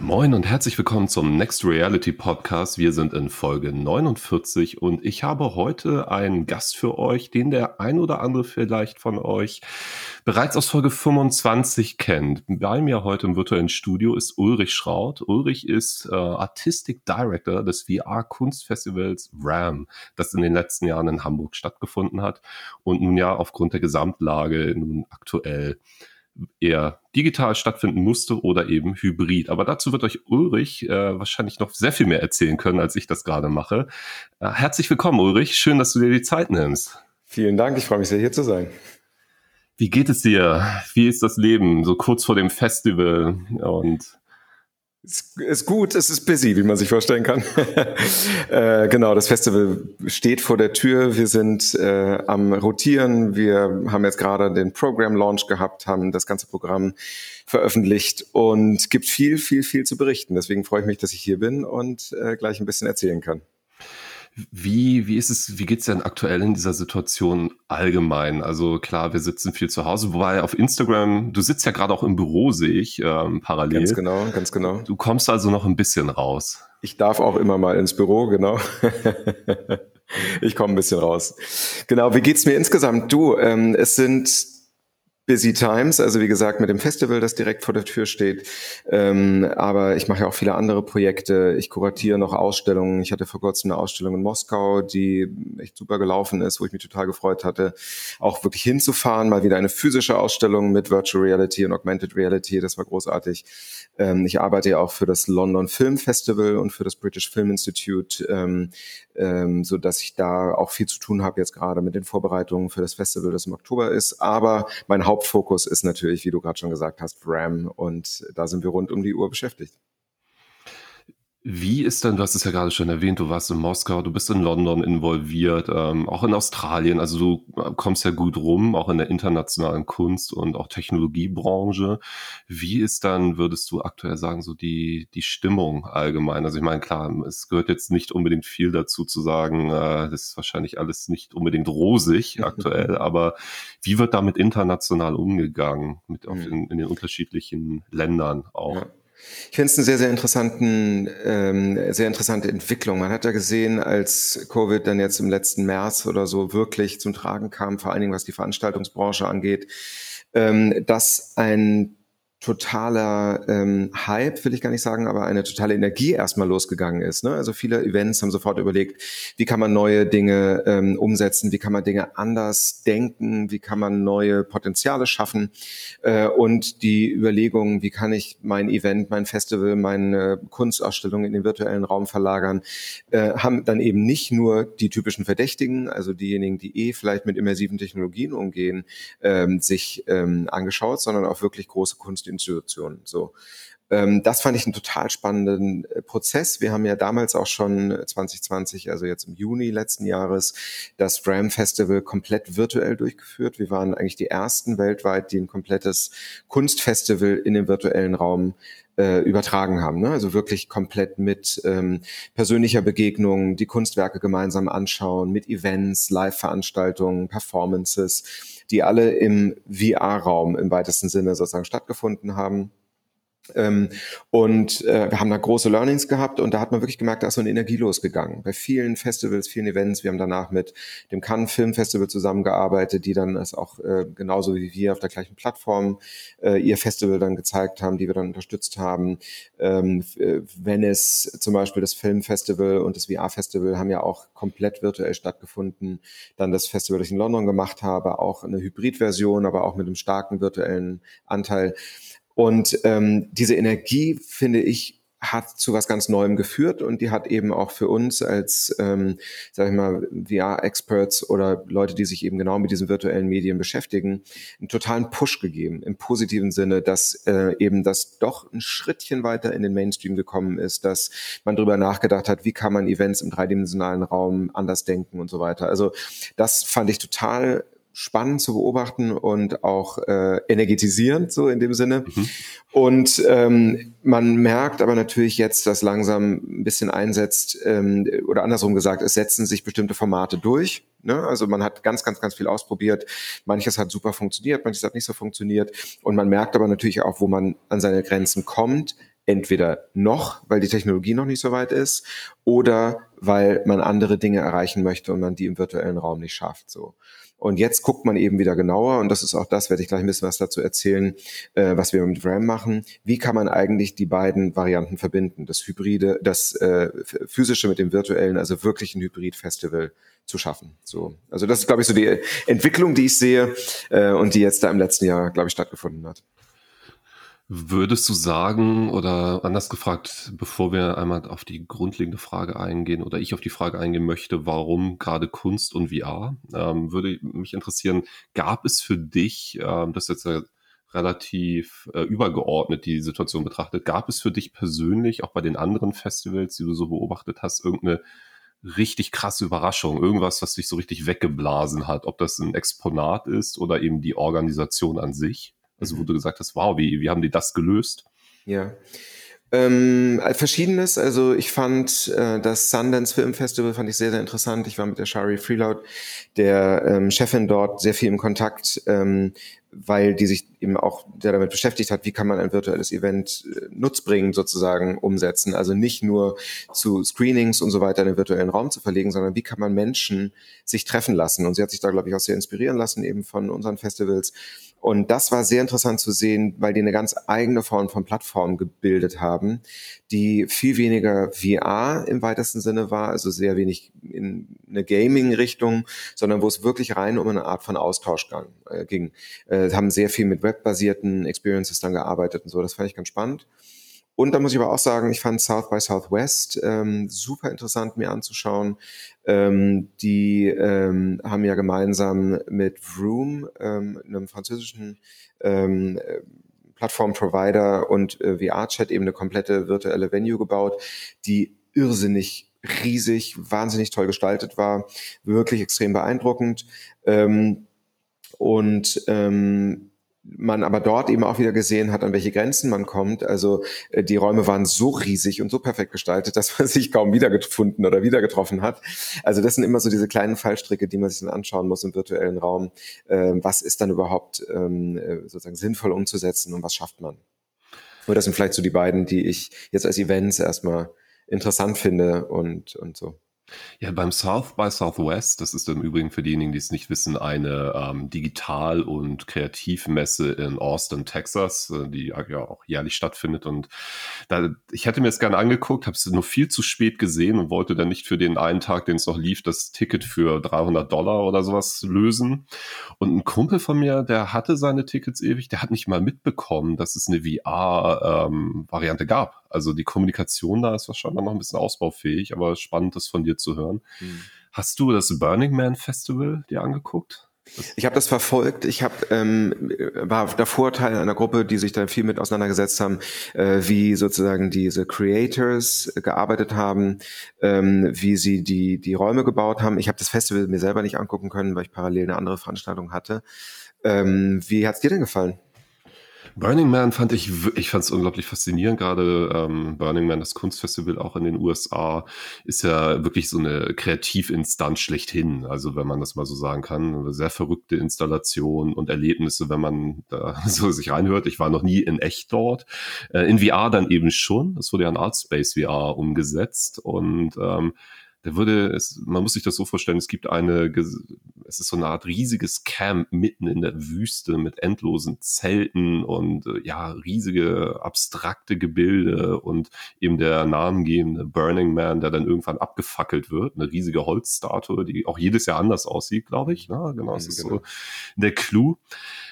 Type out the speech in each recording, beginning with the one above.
Moin und herzlich willkommen zum Next Reality Podcast. Wir sind in Folge 49 und ich habe heute einen Gast für euch, den der ein oder andere vielleicht von euch bereits aus Folge 25 kennt. Bei mir heute im virtuellen Studio ist Ulrich Schraut. Ulrich ist äh, Artistic Director des VR-Kunstfestivals RAM, das in den letzten Jahren in Hamburg stattgefunden hat und nun ja aufgrund der Gesamtlage nun aktuell eher digital stattfinden musste oder eben hybrid. Aber dazu wird euch Ulrich äh, wahrscheinlich noch sehr viel mehr erzählen können, als ich das gerade mache. Äh, herzlich willkommen, Ulrich. Schön, dass du dir die Zeit nimmst. Vielen Dank. Ich freue mich sehr, hier zu sein. Wie geht es dir? Wie ist das Leben so kurz vor dem Festival und es ist gut, es ist busy, wie man sich vorstellen kann. äh, genau, das Festival steht vor der Tür. Wir sind äh, am Rotieren. Wir haben jetzt gerade den Program Launch gehabt, haben das ganze Programm veröffentlicht und gibt viel, viel, viel zu berichten. Deswegen freue ich mich, dass ich hier bin und äh, gleich ein bisschen erzählen kann. Wie, wie ist es, wie geht's denn aktuell in dieser Situation allgemein? Also klar, wir sitzen viel zu Hause, wobei auf Instagram, du sitzt ja gerade auch im Büro, sehe ich, ähm, parallel. Ganz genau, ganz genau. Du kommst also noch ein bisschen raus. Ich darf auch immer mal ins Büro, genau. ich komme ein bisschen raus. Genau, wie geht's mir insgesamt? Du, ähm, es sind Busy Times, also wie gesagt mit dem Festival, das direkt vor der Tür steht. Ähm, aber ich mache ja auch viele andere Projekte. Ich kuratiere noch Ausstellungen. Ich hatte vor kurzem eine Ausstellung in Moskau, die echt super gelaufen ist, wo ich mich total gefreut hatte, auch wirklich hinzufahren. Mal wieder eine physische Ausstellung mit Virtual Reality und Augmented Reality. Das war großartig. Ähm, ich arbeite ja auch für das London Film Festival und für das British Film Institute, ähm, ähm, so dass ich da auch viel zu tun habe jetzt gerade mit den Vorbereitungen für das Festival, das im Oktober ist. Aber mein Hauptfokus ist natürlich, wie du gerade schon gesagt hast, RAM und da sind wir rund um die Uhr beschäftigt. Wie ist denn, du hast es ja gerade schon erwähnt, du warst in Moskau, du bist in London involviert, ähm, auch in Australien, also du äh, kommst ja gut rum, auch in der internationalen Kunst und auch Technologiebranche. Wie ist dann, würdest du aktuell sagen, so die, die Stimmung allgemein? Also ich meine, klar, es gehört jetzt nicht unbedingt viel dazu zu sagen, äh, das ist wahrscheinlich alles nicht unbedingt rosig aktuell, aber wie wird damit international umgegangen, mit auf in, hm. in den unterschiedlichen Ländern auch? Ja. Ich finde es eine sehr, sehr interessanten, ähm, sehr interessante Entwicklung. Man hat ja gesehen, als Covid dann jetzt im letzten März oder so wirklich zum Tragen kam, vor allen Dingen was die Veranstaltungsbranche angeht, ähm, dass ein totaler ähm, Hype, will ich gar nicht sagen, aber eine totale Energie erstmal losgegangen ist. Ne? Also viele Events haben sofort überlegt, wie kann man neue Dinge ähm, umsetzen, wie kann man Dinge anders denken, wie kann man neue Potenziale schaffen äh, und die Überlegungen, wie kann ich mein Event, mein Festival, meine Kunstausstellung in den virtuellen Raum verlagern, äh, haben dann eben nicht nur die typischen Verdächtigen, also diejenigen, die eh vielleicht mit immersiven Technologien umgehen, ähm, sich ähm, angeschaut, sondern auch wirklich große Kunst Institutionen. So. Ähm, das fand ich einen total spannenden äh, Prozess. Wir haben ja damals auch schon 2020, also jetzt im Juni letzten Jahres, das RAM Festival komplett virtuell durchgeführt. Wir waren eigentlich die ersten weltweit, die ein komplettes Kunstfestival in den virtuellen Raum äh, übertragen haben. Ne? Also wirklich komplett mit ähm, persönlicher Begegnung, die Kunstwerke gemeinsam anschauen, mit Events, Live-Veranstaltungen, Performances die alle im VR-Raum im weitesten Sinne sozusagen stattgefunden haben. Ähm, und äh, wir haben da große Learnings gehabt und da hat man wirklich gemerkt, da ist so eine Energie losgegangen. Bei vielen Festivals, vielen Events. Wir haben danach mit dem Cannes Film Festival zusammengearbeitet, die dann es auch äh, genauso wie wir auf der gleichen Plattform äh, ihr Festival dann gezeigt haben, die wir dann unterstützt haben. Ähm, äh, Venice zum Beispiel, das Filmfestival und das VR-Festival haben ja auch komplett virtuell stattgefunden. Dann das Festival, das ich in London gemacht habe, auch eine Hybridversion, aber auch mit einem starken virtuellen Anteil. Und ähm, diese Energie, finde ich, hat zu was ganz Neuem geführt und die hat eben auch für uns als, ähm, sag ich mal, VR-Experts oder Leute, die sich eben genau mit diesen virtuellen Medien beschäftigen, einen totalen Push gegeben, im positiven Sinne, dass äh, eben das doch ein Schrittchen weiter in den Mainstream gekommen ist, dass man darüber nachgedacht hat, wie kann man Events im dreidimensionalen Raum anders denken und so weiter. Also das fand ich total spannend zu beobachten und auch äh, energetisierend so in dem Sinne. Mhm. Und ähm, man merkt aber natürlich jetzt, dass langsam ein bisschen einsetzt ähm, oder andersrum gesagt, es setzen sich bestimmte Formate durch. Ne? Also man hat ganz, ganz, ganz viel ausprobiert. Manches hat super funktioniert, manches hat nicht so funktioniert. Und man merkt aber natürlich auch, wo man an seine Grenzen kommt entweder noch, weil die Technologie noch nicht so weit ist, oder weil man andere Dinge erreichen möchte und man die im virtuellen Raum nicht schafft. So. Und jetzt guckt man eben wieder genauer, und das ist auch das, werde ich gleich ein bisschen was dazu erzählen, äh, was wir mit RAM machen. Wie kann man eigentlich die beiden Varianten verbinden? Das Hybride, das äh, physische mit dem virtuellen, also wirklich ein Hybrid-Festival zu schaffen. So, also das ist, glaube ich, so die Entwicklung, die ich sehe äh, und die jetzt da im letzten Jahr, glaube ich, stattgefunden hat. Würdest du sagen, oder anders gefragt, bevor wir einmal auf die grundlegende Frage eingehen, oder ich auf die Frage eingehen möchte, warum gerade Kunst und VR, ähm, würde mich interessieren, gab es für dich, ähm, das ist jetzt relativ äh, übergeordnet die Situation betrachtet, gab es für dich persönlich, auch bei den anderen Festivals, die du so beobachtet hast, irgendeine richtig krasse Überraschung, irgendwas, was dich so richtig weggeblasen hat, ob das ein Exponat ist oder eben die Organisation an sich? Also wo du gesagt hast, wow, wie, wie haben die das gelöst? Ja. Ähm, verschiedenes. Also ich fand äh, das Sundance Film Festival fand ich sehr, sehr interessant. Ich war mit der Shari Freeloud, der ähm, Chefin dort, sehr viel im Kontakt, ähm, weil die sich eben auch der damit beschäftigt hat, wie kann man ein virtuelles Event äh, nutzbringend sozusagen umsetzen. Also nicht nur zu Screenings und so weiter in den virtuellen Raum zu verlegen, sondern wie kann man Menschen sich treffen lassen. Und sie hat sich da, glaube ich, auch sehr inspirieren lassen, eben von unseren Festivals und das war sehr interessant zu sehen, weil die eine ganz eigene Form von Plattform gebildet haben, die viel weniger VR im weitesten Sinne war, also sehr wenig in eine Gaming-Richtung, sondern wo es wirklich rein um eine Art von Austausch äh, ging. Äh, haben sehr viel mit webbasierten Experiences dann gearbeitet und so. Das fand ich ganz spannend. Und da muss ich aber auch sagen, ich fand South by Southwest ähm, super interessant mir anzuschauen. Ähm, die ähm, haben ja gemeinsam mit Vroom, ähm, einem französischen ähm, Plattform-Provider und äh, VR-Chat eben eine komplette virtuelle Venue gebaut, die irrsinnig riesig, wahnsinnig toll gestaltet war, wirklich extrem beeindruckend. Ähm, und ähm, man aber dort eben auch wieder gesehen hat, an welche Grenzen man kommt. Also äh, die Räume waren so riesig und so perfekt gestaltet, dass man sich kaum wiedergefunden oder wieder getroffen hat. Also das sind immer so diese kleinen Fallstricke, die man sich dann anschauen muss im virtuellen Raum. Ähm, was ist dann überhaupt ähm, äh, sozusagen sinnvoll umzusetzen und was schafft man? Nur das sind vielleicht so die beiden, die ich jetzt als Events erstmal interessant finde und, und so. Ja, beim South by Southwest, das ist im Übrigen für diejenigen, die es nicht wissen, eine ähm, Digital- und Kreativmesse in Austin, Texas, äh, die ja auch jährlich stattfindet. Und da, ich hätte mir es gerne angeguckt, habe es nur viel zu spät gesehen und wollte dann nicht für den einen Tag, den es noch lief, das Ticket für 300 Dollar oder sowas lösen. Und ein Kumpel von mir, der hatte seine Tickets ewig, der hat nicht mal mitbekommen, dass es eine VR-Variante ähm, gab. Also die Kommunikation da ist wahrscheinlich noch ein bisschen ausbaufähig, aber spannend, das von dir zu hören. Mhm. Hast du das Burning Man Festival dir angeguckt? Ich habe das verfolgt. Ich hab, ähm, war davor Teil einer Gruppe, die sich da viel mit auseinandergesetzt haben, äh, wie sozusagen diese Creators gearbeitet haben, ähm, wie sie die die Räume gebaut haben. Ich habe das Festival mir selber nicht angucken können, weil ich parallel eine andere Veranstaltung hatte. Ähm, wie hat's dir denn gefallen? Burning Man fand ich, ich fand es unglaublich faszinierend. Gerade ähm, Burning Man, das Kunstfestival auch in den USA, ist ja wirklich so eine Kreativinstanz schlechthin. Also wenn man das mal so sagen kann, sehr verrückte Installation und Erlebnisse, wenn man da so sich reinhört. Ich war noch nie in echt dort. Äh, in VR dann eben schon. Das wurde ja in Artspace VR umgesetzt und ähm, da würde es, man muss sich das so vorstellen, es gibt eine, es ist so eine Art riesiges Camp mitten in der Wüste mit endlosen Zelten und äh, ja, riesige abstrakte Gebilde und eben der namengebende Burning Man, der dann irgendwann abgefackelt wird, eine riesige Holzstatue, die auch jedes Jahr anders aussieht, glaube ich. Ja, genau, das ist genau. so der Clou.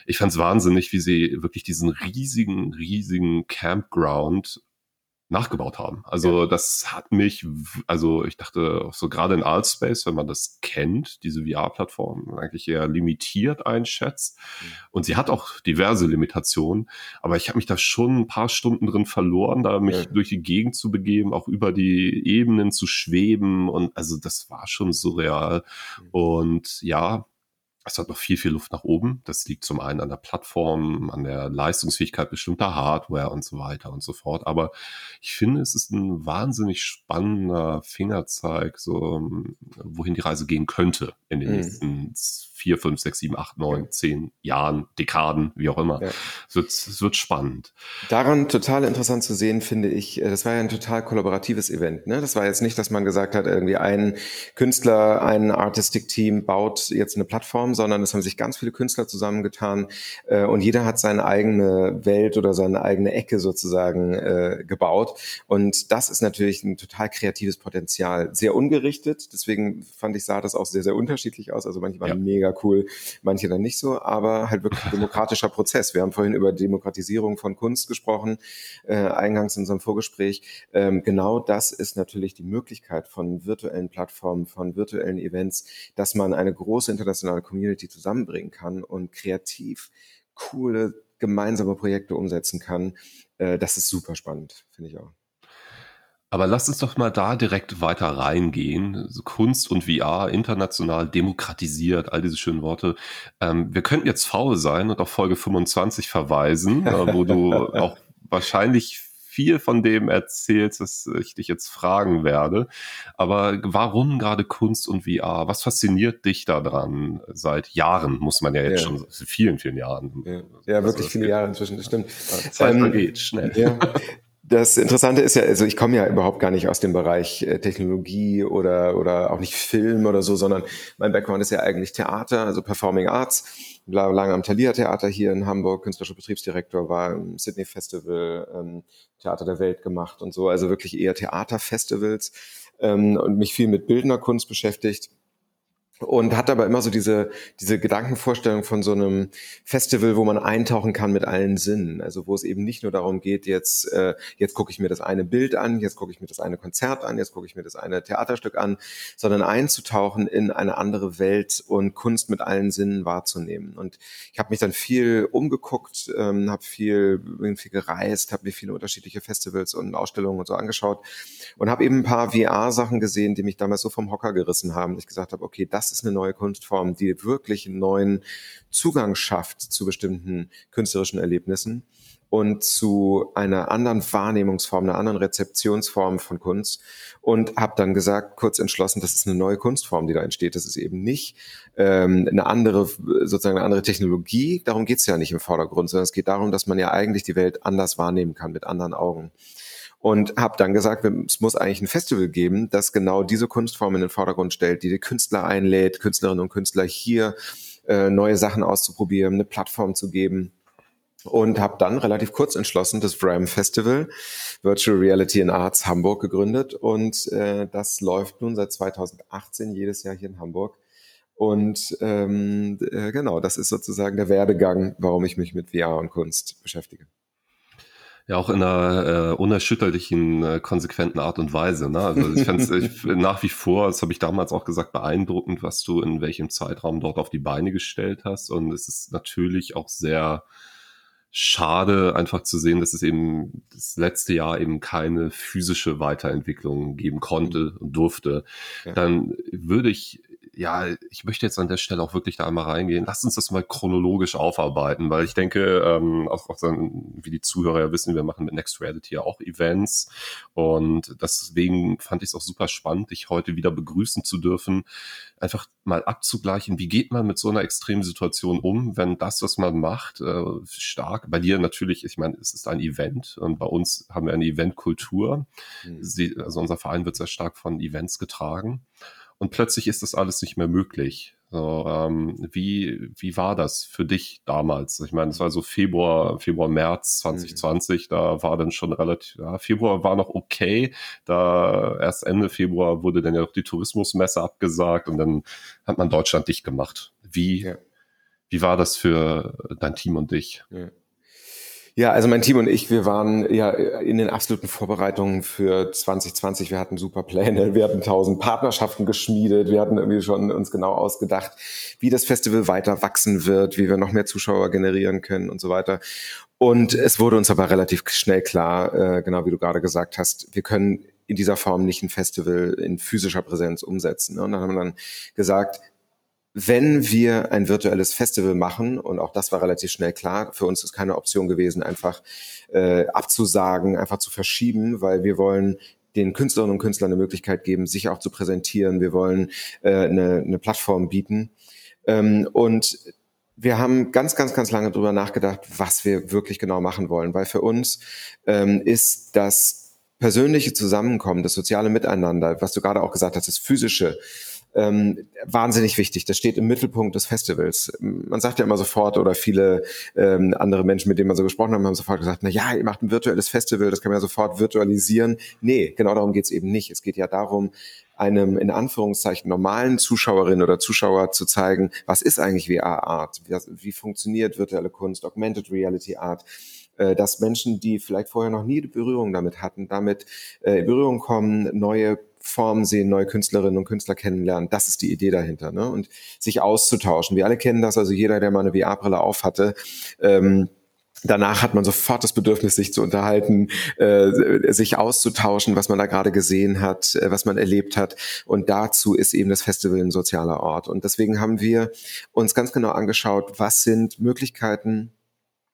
Ich fand es wahnsinnig, wie sie wirklich diesen riesigen, riesigen Campground nachgebaut haben. Also ja. das hat mich, also ich dachte so gerade in Artspace, wenn man das kennt, diese VR-Plattform eigentlich eher limitiert einschätzt. Mhm. Und sie hat auch diverse Limitationen, aber ich habe mich da schon ein paar Stunden drin verloren, da mich ja. durch die Gegend zu begeben, auch über die Ebenen zu schweben und also das war schon surreal. Mhm. Und ja, es hat noch viel, viel Luft nach oben. Das liegt zum einen an der Plattform, an der Leistungsfähigkeit bestimmter Hardware und so weiter und so fort. Aber ich finde, es ist ein wahnsinnig spannender Fingerzeig, so wohin die Reise gehen könnte in den mhm. nächsten vier, fünf, sechs, sieben, acht, neun, zehn Jahren, Dekaden, wie auch immer. Ja. Es, wird, es wird spannend. Daran total interessant zu sehen, finde ich, äh, das war ja ein total kollaboratives Event. Ne? Das war jetzt nicht, dass man gesagt hat, irgendwie ein Künstler, ein Artistic-Team baut jetzt eine Plattform, sondern es haben sich ganz viele Künstler zusammengetan äh, und jeder hat seine eigene Welt oder seine eigene Ecke sozusagen äh, gebaut. Und das ist natürlich ein total kreatives Potenzial. Sehr ungerichtet, deswegen fand ich, sah das auch sehr, sehr unterschiedlich aus. Also manche waren ja. mega mega cool, manche dann nicht so, aber halt wirklich ein demokratischer Prozess. Wir haben vorhin über Demokratisierung von Kunst gesprochen, äh, eingangs in unserem Vorgespräch. Ähm, genau das ist natürlich die Möglichkeit von virtuellen Plattformen, von virtuellen Events, dass man eine große internationale Community zusammenbringen kann und kreativ coole gemeinsame Projekte umsetzen kann. Äh, das ist super spannend, finde ich auch. Aber lass uns doch mal da direkt weiter reingehen. Kunst und VR international demokratisiert, all diese schönen Worte. Ähm, wir könnten jetzt faul sein und auf Folge 25 verweisen, äh, wo du auch wahrscheinlich viel von dem erzählst, was ich dich jetzt fragen werde. Aber warum gerade Kunst und VR? Was fasziniert dich daran? Seit Jahren, muss man ja jetzt ja. schon, vielen, vielen Jahren. Ja, ja wirklich also, viele Jahre inzwischen, das stimmt. Zeit ähm, vergeht, schnell. Ja. Das Interessante ist ja, also ich komme ja überhaupt gar nicht aus dem Bereich äh, Technologie oder, oder auch nicht Film oder so, sondern mein Background ist ja eigentlich Theater, also Performing Arts. War lange am Thalia Theater hier in Hamburg, künstlerischer Betriebsdirektor, war im Sydney Festival, ähm, Theater der Welt gemacht und so, also wirklich eher Theaterfestivals ähm, und mich viel mit bildender Kunst beschäftigt und hat aber immer so diese, diese Gedankenvorstellung von so einem Festival, wo man eintauchen kann mit allen Sinnen. Also wo es eben nicht nur darum geht, jetzt, äh, jetzt gucke ich mir das eine Bild an, jetzt gucke ich mir das eine Konzert an, jetzt gucke ich mir das eine Theaterstück an, sondern einzutauchen in eine andere Welt und Kunst mit allen Sinnen wahrzunehmen. Und ich habe mich dann viel umgeguckt, ähm, habe viel, viel gereist, habe mir viele unterschiedliche Festivals und Ausstellungen und so angeschaut und habe eben ein paar VR-Sachen gesehen, die mich damals so vom Hocker gerissen haben, dass ich gesagt habe, okay, das ist eine neue Kunstform, die wirklich einen neuen Zugang schafft zu bestimmten künstlerischen Erlebnissen und zu einer anderen Wahrnehmungsform, einer anderen Rezeptionsform von Kunst und habe dann gesagt, kurz entschlossen, das ist eine neue Kunstform, die da entsteht. Das ist eben nicht ähm, eine andere, sozusagen eine andere Technologie. Darum geht es ja nicht im Vordergrund, sondern es geht darum, dass man ja eigentlich die Welt anders wahrnehmen kann, mit anderen Augen und habe dann gesagt, es muss eigentlich ein Festival geben, das genau diese Kunstform in den Vordergrund stellt, die die Künstler einlädt, Künstlerinnen und Künstler hier äh, neue Sachen auszuprobieren, eine Plattform zu geben und habe dann relativ kurz entschlossen das VRAM Festival Virtual Reality in Arts Hamburg gegründet und äh, das läuft nun seit 2018 jedes Jahr hier in Hamburg. Und ähm, äh, genau, das ist sozusagen der Werdegang, warum ich mich mit VR und Kunst beschäftige. Ja, auch in einer äh, unerschütterlichen, äh, konsequenten Art und Weise. Ne? Also ich fand es nach wie vor, das habe ich damals auch gesagt, beeindruckend, was du in welchem Zeitraum dort auf die Beine gestellt hast. Und es ist natürlich auch sehr schade, einfach zu sehen, dass es eben das letzte Jahr eben keine physische Weiterentwicklung geben konnte und durfte. Ja. Dann würde ich ja, ich möchte jetzt an der Stelle auch wirklich da einmal reingehen. Lasst uns das mal chronologisch aufarbeiten, weil ich denke, ähm, auch, auch dann, wie die Zuhörer ja wissen, wir machen mit Next Reality ja auch Events und deswegen fand ich es auch super spannend, dich heute wieder begrüßen zu dürfen, einfach mal abzugleichen, wie geht man mit so einer extremen Situation um, wenn das, was man macht, äh, stark, bei dir natürlich, ich meine, es ist ein Event und bei uns haben wir eine Eventkultur. Mhm. Also unser Verein wird sehr stark von Events getragen und plötzlich ist das alles nicht mehr möglich. So, ähm, wie, wie war das für dich damals? Ich meine, es war so Februar, Februar, März 2020, mhm. da war dann schon relativ, ja, Februar war noch okay, da erst Ende Februar wurde dann ja noch die Tourismusmesse abgesagt und dann hat man Deutschland dicht gemacht. Wie, ja. wie war das für dein Team und dich? Ja. Ja, also mein Team und ich, wir waren ja in den absoluten Vorbereitungen für 2020. Wir hatten super Pläne, wir hatten tausend Partnerschaften geschmiedet, wir hatten irgendwie schon uns genau ausgedacht, wie das Festival weiter wachsen wird, wie wir noch mehr Zuschauer generieren können und so weiter. Und es wurde uns aber relativ schnell klar, äh, genau wie du gerade gesagt hast, wir können in dieser Form nicht ein Festival in physischer Präsenz umsetzen. Und dann haben wir dann gesagt, wenn wir ein virtuelles Festival machen, und auch das war relativ schnell klar, für uns ist keine Option gewesen, einfach äh, abzusagen, einfach zu verschieben, weil wir wollen den Künstlerinnen und Künstlern eine Möglichkeit geben, sich auch zu präsentieren. Wir wollen äh, eine, eine Plattform bieten. Ähm, und wir haben ganz, ganz, ganz lange drüber nachgedacht, was wir wirklich genau machen wollen, weil für uns ähm, ist das persönliche Zusammenkommen, das soziale Miteinander, was du gerade auch gesagt hast, das physische, ähm, wahnsinnig wichtig. Das steht im Mittelpunkt des Festivals. Man sagt ja immer sofort, oder viele ähm, andere Menschen, mit denen man so gesprochen haben, haben sofort gesagt, na ja, ihr macht ein virtuelles Festival, das kann man ja sofort virtualisieren. Nee, genau darum geht's eben nicht. Es geht ja darum, einem in Anführungszeichen normalen Zuschauerin oder Zuschauer zu zeigen, was ist eigentlich VR-Art, wie, wie funktioniert virtuelle Kunst, Augmented Reality Art, äh, dass Menschen, die vielleicht vorher noch nie Berührung damit hatten, damit äh, in Berührung kommen, neue Formen sehen, neue Künstlerinnen und Künstler kennenlernen. Das ist die Idee dahinter. Ne? Und sich auszutauschen. Wir alle kennen das, also jeder, der mal eine VR-Brille auf hatte, ähm, Danach hat man sofort das Bedürfnis, sich zu unterhalten, äh, sich auszutauschen, was man da gerade gesehen hat, äh, was man erlebt hat. Und dazu ist eben das Festival ein sozialer Ort. Und deswegen haben wir uns ganz genau angeschaut, was sind Möglichkeiten,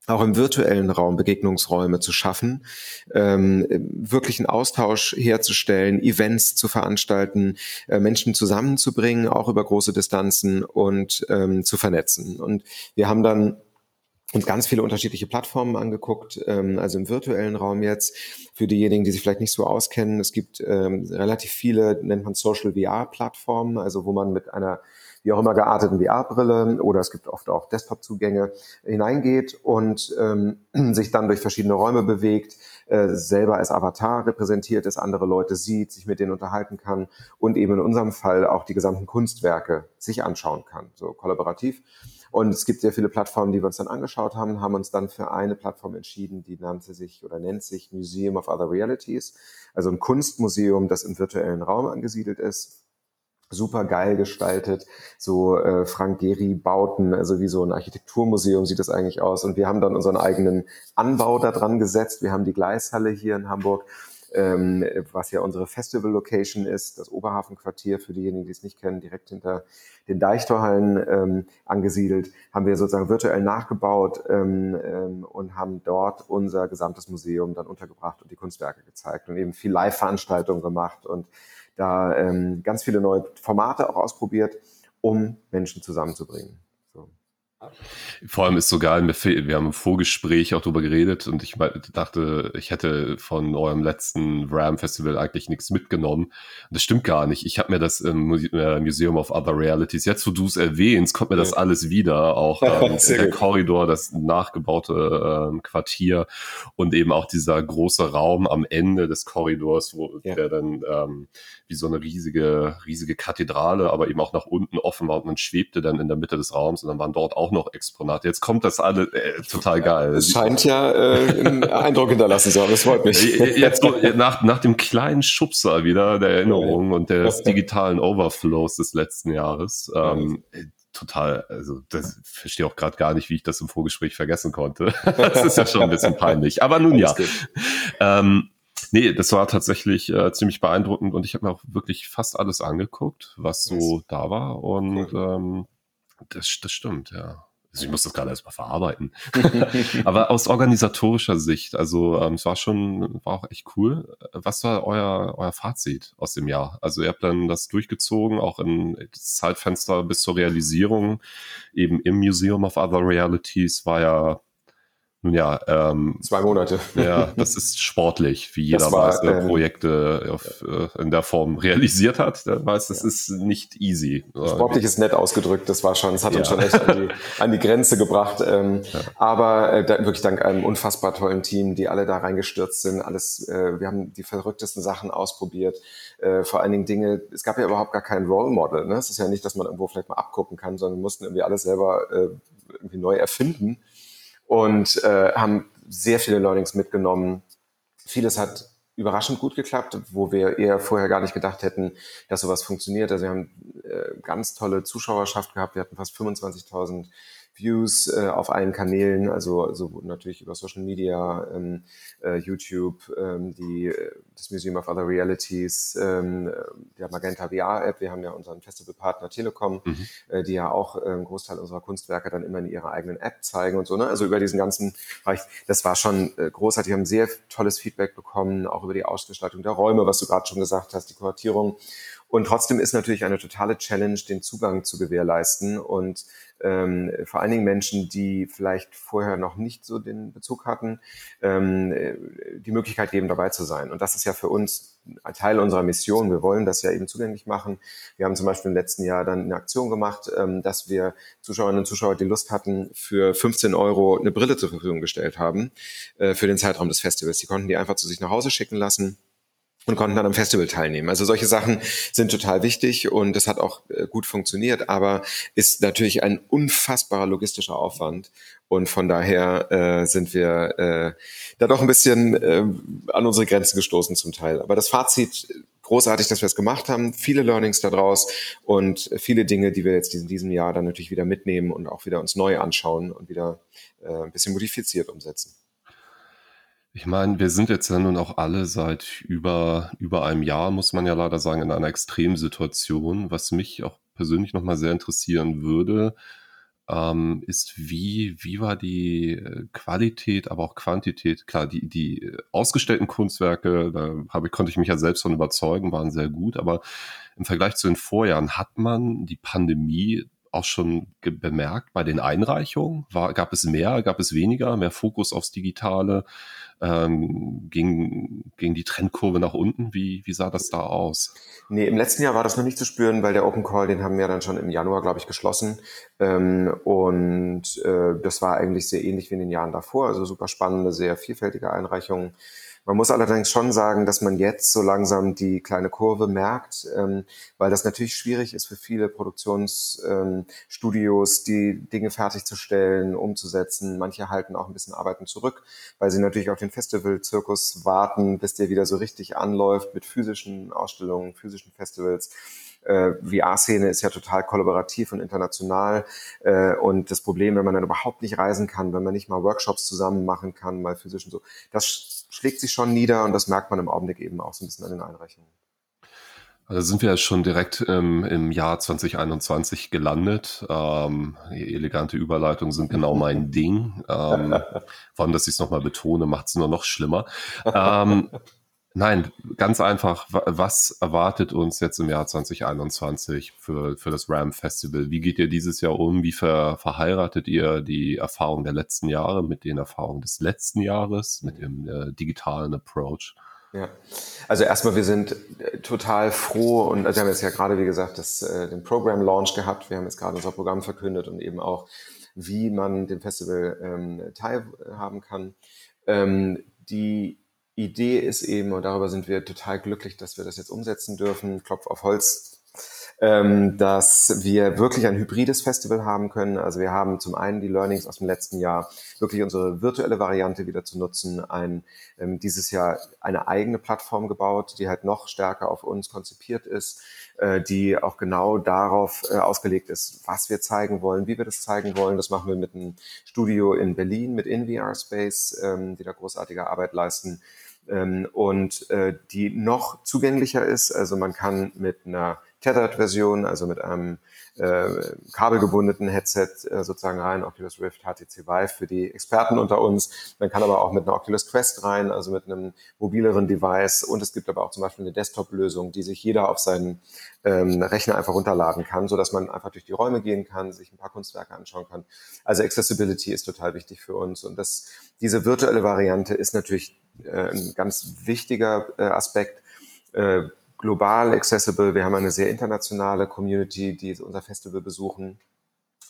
auch im virtuellen Raum Begegnungsräume zu schaffen, ähm, wirklich einen Austausch herzustellen, Events zu veranstalten, äh, Menschen zusammenzubringen, auch über große Distanzen und ähm, zu vernetzen. Und wir haben dann uns ganz viele unterschiedliche Plattformen angeguckt, ähm, also im virtuellen Raum jetzt. Für diejenigen, die sich vielleicht nicht so auskennen, es gibt ähm, relativ viele, nennt man Social VR-Plattformen, also wo man mit einer wie auch immer gearteten VR-Brille oder es gibt oft auch Desktop-Zugänge hineingeht und ähm, sich dann durch verschiedene Räume bewegt, äh, selber als Avatar repräsentiert ist, andere Leute sieht, sich mit denen unterhalten kann und eben in unserem Fall auch die gesamten Kunstwerke sich anschauen kann, so kollaborativ. Und es gibt sehr viele Plattformen, die wir uns dann angeschaut haben, haben uns dann für eine Plattform entschieden, die nannte sich oder nennt sich Museum of Other Realities, also ein Kunstmuseum, das im virtuellen Raum angesiedelt ist super geil gestaltet, so äh, Frank Gehry Bauten, also wie so ein Architekturmuseum sieht das eigentlich aus. Und wir haben dann unseren eigenen Anbau da dran gesetzt. Wir haben die Gleishalle hier in Hamburg, ähm, was ja unsere Festival-Location ist, das Oberhafenquartier für diejenigen, die es nicht kennen, direkt hinter den Deichtorhallen ähm, angesiedelt, haben wir sozusagen virtuell nachgebaut ähm, ähm, und haben dort unser gesamtes Museum dann untergebracht und die Kunstwerke gezeigt und eben viel Live-Veranstaltungen gemacht und da ähm, ganz viele neue Formate auch ausprobiert, um Menschen zusammenzubringen. Vor allem ist so geil, wir haben im Vorgespräch auch drüber geredet und ich dachte, ich hätte von eurem letzten Ram Festival eigentlich nichts mitgenommen. Und das stimmt gar nicht. Ich habe mir das im äh, Museum of Other Realities, jetzt wo du es erwähnst, kommt mir das alles wieder. Auch ähm, der gut. Korridor, das nachgebaute ähm, Quartier und eben auch dieser große Raum am Ende des Korridors, wo ja. der dann ähm, wie so eine riesige, riesige Kathedrale, aber eben auch nach unten offen war und man schwebte dann in der Mitte des Raums und dann waren dort auch noch Exponate. Jetzt kommt das alle äh, total geil. Es scheint ja äh, einen Eindruck hinterlassen zu haben, das freut mich. Jetzt so, nach, nach dem kleinen Schubser wieder der Erinnerung und des digitalen Overflows des letzten Jahres. Ähm, total, also das verstehe auch gerade gar nicht, wie ich das im Vorgespräch vergessen konnte. das ist ja schon ein bisschen peinlich. Aber nun ja. Ähm, Nee, das war tatsächlich äh, ziemlich beeindruckend und ich habe mir auch wirklich fast alles angeguckt, was so da war. Und ähm, das, das stimmt, ja. Also ich muss das gerade erstmal verarbeiten. Aber aus organisatorischer Sicht, also ähm, es war schon, war auch echt cool. Was war euer, euer Fazit aus dem Jahr? Also ihr habt dann das durchgezogen, auch in das Zeitfenster bis zur Realisierung. Eben im Museum of Other Realities war ja nun ja, ähm, zwei Monate. Ja, das ist sportlich, wie jeder war, weiß, der ähm, Projekte auf, äh, in der Form realisiert hat. Der weiß, das ja. ist nicht easy. Sportlich ist nett ausgedrückt, das war schon, das hat ja. uns schon echt an die, an die Grenze gebracht. Ähm, ja. Aber äh, da, wirklich dank einem unfassbar tollen Team, die alle da reingestürzt sind. Alles, äh, wir haben die verrücktesten Sachen ausprobiert. Äh, vor allen Dingen Dinge, es gab ja überhaupt gar kein Role Model. Ne? Es ist ja nicht, dass man irgendwo vielleicht mal abgucken kann, sondern wir mussten irgendwie alles selber äh, irgendwie neu erfinden und äh, haben sehr viele Learnings mitgenommen. Vieles hat überraschend gut geklappt, wo wir eher vorher gar nicht gedacht hätten, dass sowas funktioniert. Also wir haben äh, ganz tolle Zuschauerschaft gehabt. Wir hatten fast 25.000 Views äh, auf allen Kanälen, also, also natürlich über Social Media, ähm, äh, YouTube, ähm, die, äh, das Museum of Other Realities, ähm, der Magenta VR-App. Wir haben ja unseren Festivalpartner Telekom, mhm. äh, die ja auch äh, einen Großteil unserer Kunstwerke dann immer in ihrer eigenen App zeigen und so. Ne? Also über diesen ganzen Bereich, das war schon äh, großartig. Wir haben sehr tolles Feedback bekommen, auch über die Ausgestaltung der Räume, was du gerade schon gesagt hast, die Kuratierung. Und trotzdem ist natürlich eine totale Challenge, den Zugang zu gewährleisten und ähm, vor allen Dingen Menschen, die vielleicht vorher noch nicht so den Bezug hatten, ähm, die Möglichkeit geben, dabei zu sein. Und das ist ja für uns ein Teil unserer Mission. Wir wollen das ja eben zugänglich machen. Wir haben zum Beispiel im letzten Jahr dann eine Aktion gemacht, ähm, dass wir Zuschauerinnen und Zuschauer, die Lust hatten, für 15 Euro eine Brille zur Verfügung gestellt haben äh, für den Zeitraum des Festivals. Die konnten die einfach zu sich nach Hause schicken lassen und konnten dann am Festival teilnehmen. Also solche Sachen sind total wichtig und das hat auch äh, gut funktioniert, aber ist natürlich ein unfassbarer logistischer Aufwand und von daher äh, sind wir äh, da doch ein bisschen äh, an unsere Grenzen gestoßen zum Teil. Aber das Fazit großartig, dass wir es gemacht haben. Viele Learnings daraus und viele Dinge, die wir jetzt in diesem Jahr dann natürlich wieder mitnehmen und auch wieder uns neu anschauen und wieder äh, ein bisschen modifiziert umsetzen. Ich meine, wir sind jetzt ja nun auch alle seit über, über einem Jahr, muss man ja leider sagen, in einer Extremsituation. Was mich auch persönlich nochmal sehr interessieren würde, ähm, ist, wie, wie war die äh, Qualität, aber auch Quantität? Klar, die, die ausgestellten Kunstwerke, da habe konnte ich mich ja selbst von überzeugen, waren sehr gut, aber im Vergleich zu den Vorjahren hat man die Pandemie auch schon bemerkt bei den Einreichungen? War, gab es mehr, gab es weniger, mehr Fokus aufs Digitale? Ähm, ging, ging die Trendkurve nach unten? Wie, wie sah das da aus? Nee, im letzten Jahr war das noch nicht zu spüren, weil der Open Call, den haben wir dann schon im Januar, glaube ich, geschlossen. Ähm, und äh, das war eigentlich sehr ähnlich wie in den Jahren davor. Also super spannende, sehr vielfältige Einreichungen. Man muss allerdings schon sagen, dass man jetzt so langsam die kleine Kurve merkt, ähm, weil das natürlich schwierig ist für viele Produktionsstudios, ähm, die Dinge fertigzustellen, umzusetzen. Manche halten auch ein bisschen Arbeiten zurück, weil sie natürlich auf den Festivalzirkus warten, bis der wieder so richtig anläuft mit physischen Ausstellungen, physischen Festivals äh, VR-Szene ist ja total kollaborativ und international. Äh, und das Problem, wenn man dann überhaupt nicht reisen kann, wenn man nicht mal Workshops zusammen machen kann, mal physisch und so, das schlägt sich schon nieder und das merkt man im Augenblick eben auch so ein bisschen an den Einreichungen. Also sind wir ja schon direkt ähm, im Jahr 2021 gelandet. Ähm, elegante Überleitungen sind genau mein Ding. Ähm, vor allem, dass ich es nochmal betone, macht es nur noch schlimmer. Ähm, Nein, ganz einfach. Was erwartet uns jetzt im Jahr 2021 für, für das RAM Festival? Wie geht ihr dieses Jahr um? Wie ver, verheiratet ihr die Erfahrungen der letzten Jahre mit den Erfahrungen des letzten Jahres, mit dem äh, digitalen Approach? Ja, also erstmal, wir sind äh, total froh und also wir haben jetzt ja gerade, wie gesagt, das, äh, den Program Launch gehabt. Wir haben jetzt gerade unser Programm verkündet und eben auch, wie man dem Festival ähm, teilhaben kann. Ähm, die Idee ist eben, und darüber sind wir total glücklich, dass wir das jetzt umsetzen dürfen, Klopf auf Holz, ähm, dass wir wirklich ein hybrides Festival haben können. Also wir haben zum einen die Learnings aus dem letzten Jahr, wirklich unsere virtuelle Variante wieder zu nutzen, ein, ähm, dieses Jahr eine eigene Plattform gebaut, die halt noch stärker auf uns konzipiert ist, äh, die auch genau darauf äh, ausgelegt ist, was wir zeigen wollen, wie wir das zeigen wollen. Das machen wir mit einem Studio in Berlin, mit InVR Space, ähm, die da großartige Arbeit leisten ähm, und äh, die noch zugänglicher ist. Also man kann mit einer Tethered-Version, also mit einem äh, kabelgebundenen Headset äh, sozusagen rein, Oculus Rift HTC Vive für die Experten unter uns. Man kann aber auch mit einer Oculus Quest rein, also mit einem mobileren Device. Und es gibt aber auch zum Beispiel eine Desktop-Lösung, die sich jeder auf seinen ähm, Rechner einfach runterladen kann, so dass man einfach durch die Räume gehen kann, sich ein paar Kunstwerke anschauen kann. Also Accessibility ist total wichtig für uns. Und das, diese virtuelle Variante ist natürlich äh, ein ganz wichtiger äh, Aspekt. Äh, global accessible. Wir haben eine sehr internationale Community, die unser Festival besuchen.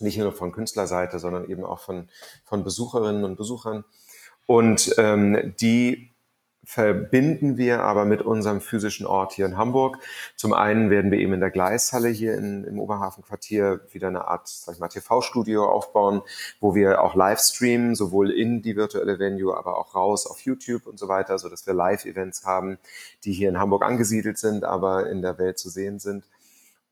Nicht nur von Künstlerseite, sondern eben auch von, von Besucherinnen und Besuchern. Und ähm, die verbinden wir aber mit unserem physischen Ort hier in Hamburg. Zum einen werden wir eben in der Gleishalle hier in, im Oberhafenquartier wieder eine Art, sag ich mal, TV-Studio aufbauen, wo wir auch live streamen, sowohl in die virtuelle Venue, aber auch raus auf YouTube und so weiter, so dass wir Live-Events haben, die hier in Hamburg angesiedelt sind, aber in der Welt zu sehen sind.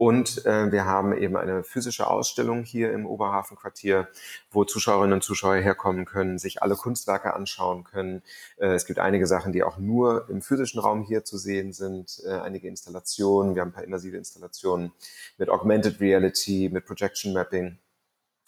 Und äh, wir haben eben eine physische Ausstellung hier im Oberhafenquartier, wo Zuschauerinnen und Zuschauer herkommen können, sich alle Kunstwerke anschauen können. Äh, es gibt einige Sachen, die auch nur im physischen Raum hier zu sehen sind, äh, einige Installationen. Wir haben ein paar immersive Installationen mit Augmented Reality, mit Projection Mapping.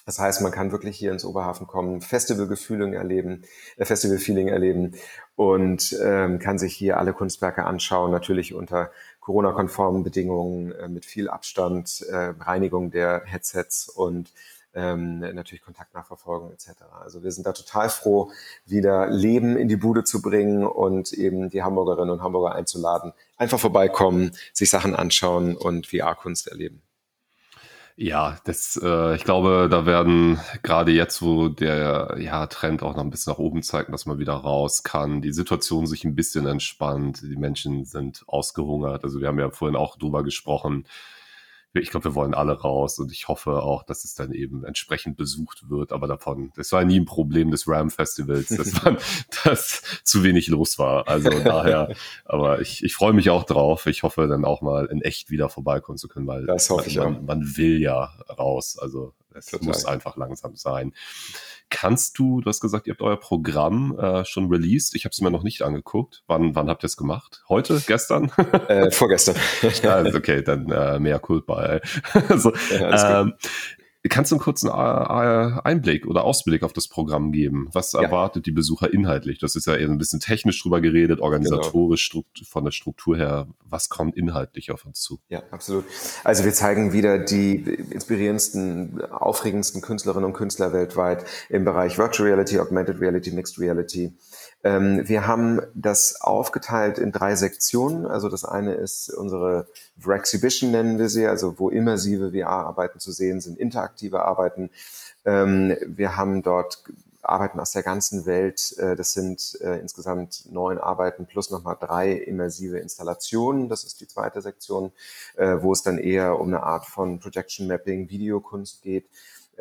Das heißt, man kann wirklich hier ins Oberhafen kommen, Festivalgefühle erleben, äh, Festival-Feeling erleben und ähm, kann sich hier alle Kunstwerke anschauen, natürlich unter Corona-konformen Bedingungen, äh, mit viel Abstand, äh, Reinigung der Headsets und ähm, natürlich Kontaktnachverfolgung etc. Also wir sind da total froh, wieder Leben in die Bude zu bringen und eben die Hamburgerinnen und Hamburger einzuladen. Einfach vorbeikommen, sich Sachen anschauen und VR-Kunst erleben. Ja, das, äh, ich glaube, da werden gerade jetzt, wo der ja, Trend auch noch ein bisschen nach oben zeigt, dass man wieder raus kann, die Situation sich ein bisschen entspannt, die Menschen sind ausgehungert. Also wir haben ja vorhin auch drüber gesprochen, ich glaube, wir wollen alle raus und ich hoffe auch, dass es dann eben entsprechend besucht wird. Aber davon, das war nie ein Problem des Ram Festivals, dass, man, dass zu wenig los war. Also daher, aber ich, ich freue mich auch drauf. Ich hoffe dann auch mal in echt wieder vorbeikommen zu können, weil das hoffe man, ich man, man will ja raus. Also es Total. muss einfach langsam sein. Kannst du, du hast gesagt, ihr habt euer Programm äh, schon released. Ich habe es mir noch nicht angeguckt. Wann, wann habt ihr es gemacht? Heute? Gestern? Äh, vorgestern. ja, okay, dann äh, mehr Culpa. so, ja, ähm, Kannst du einen kurzen äh, äh, Einblick oder Ausblick auf das Programm geben? Was ja. erwartet die Besucher inhaltlich? Das ist ja eher ein bisschen technisch drüber geredet, organisatorisch genau. von der Struktur her. Was kommt inhaltlich auf uns zu? Ja, absolut. Also wir zeigen wieder die inspirierendsten, aufregendsten Künstlerinnen und Künstler weltweit im Bereich Virtual Reality, Augmented Reality, Mixed Reality. Ähm, wir haben das aufgeteilt in drei Sektionen. Also das eine ist unsere Exhibition nennen wir sie, also wo immersive VR-Arbeiten zu sehen sind, interaktive Arbeiten. Ähm, wir haben dort Arbeiten aus der ganzen Welt. Äh, das sind äh, insgesamt neun Arbeiten plus nochmal drei immersive Installationen. Das ist die zweite Sektion, äh, wo es dann eher um eine Art von Projection Mapping, Videokunst geht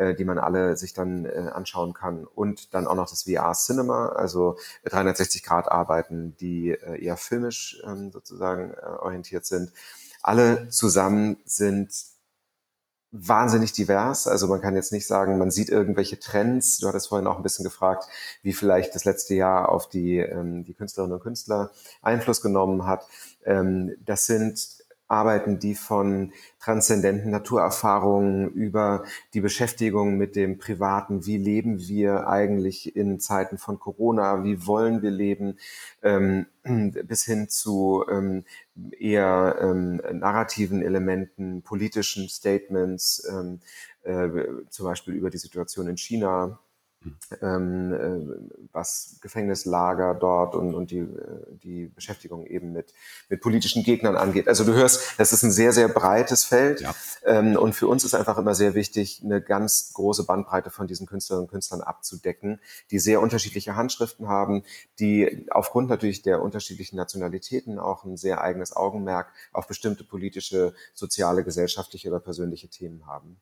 äh, die man alle sich dann äh, anschauen kann. Und dann auch noch das VR Cinema, also 360 Grad Arbeiten, die äh, eher filmisch ähm, sozusagen äh, orientiert sind. Alle zusammen sind wahnsinnig divers. Also man kann jetzt nicht sagen, man sieht irgendwelche Trends. Du hattest vorhin auch ein bisschen gefragt, wie vielleicht das letzte Jahr auf die, ähm, die Künstlerinnen und Künstler Einfluss genommen hat. Ähm, das sind Arbeiten, die von transzendenten Naturerfahrungen über die Beschäftigung mit dem Privaten, wie leben wir eigentlich in Zeiten von Corona, wie wollen wir leben, ähm, bis hin zu ähm, eher ähm, narrativen Elementen, politischen Statements, ähm, äh, zum Beispiel über die Situation in China was Gefängnislager dort und, und die, äh, die Beschäftigung eben mit, mit politischen Gegnern angeht. Also du hörst, das ist ein sehr, sehr breites Feld. Ja. Ähm, und für uns ist einfach immer sehr wichtig, eine ganz große Bandbreite von diesen Künstlerinnen und Künstlern abzudecken, die sehr unterschiedliche Handschriften haben, die aufgrund natürlich der unterschiedlichen Nationalitäten auch ein sehr eigenes Augenmerk auf bestimmte politische, soziale, gesellschaftliche oder persönliche Themen haben.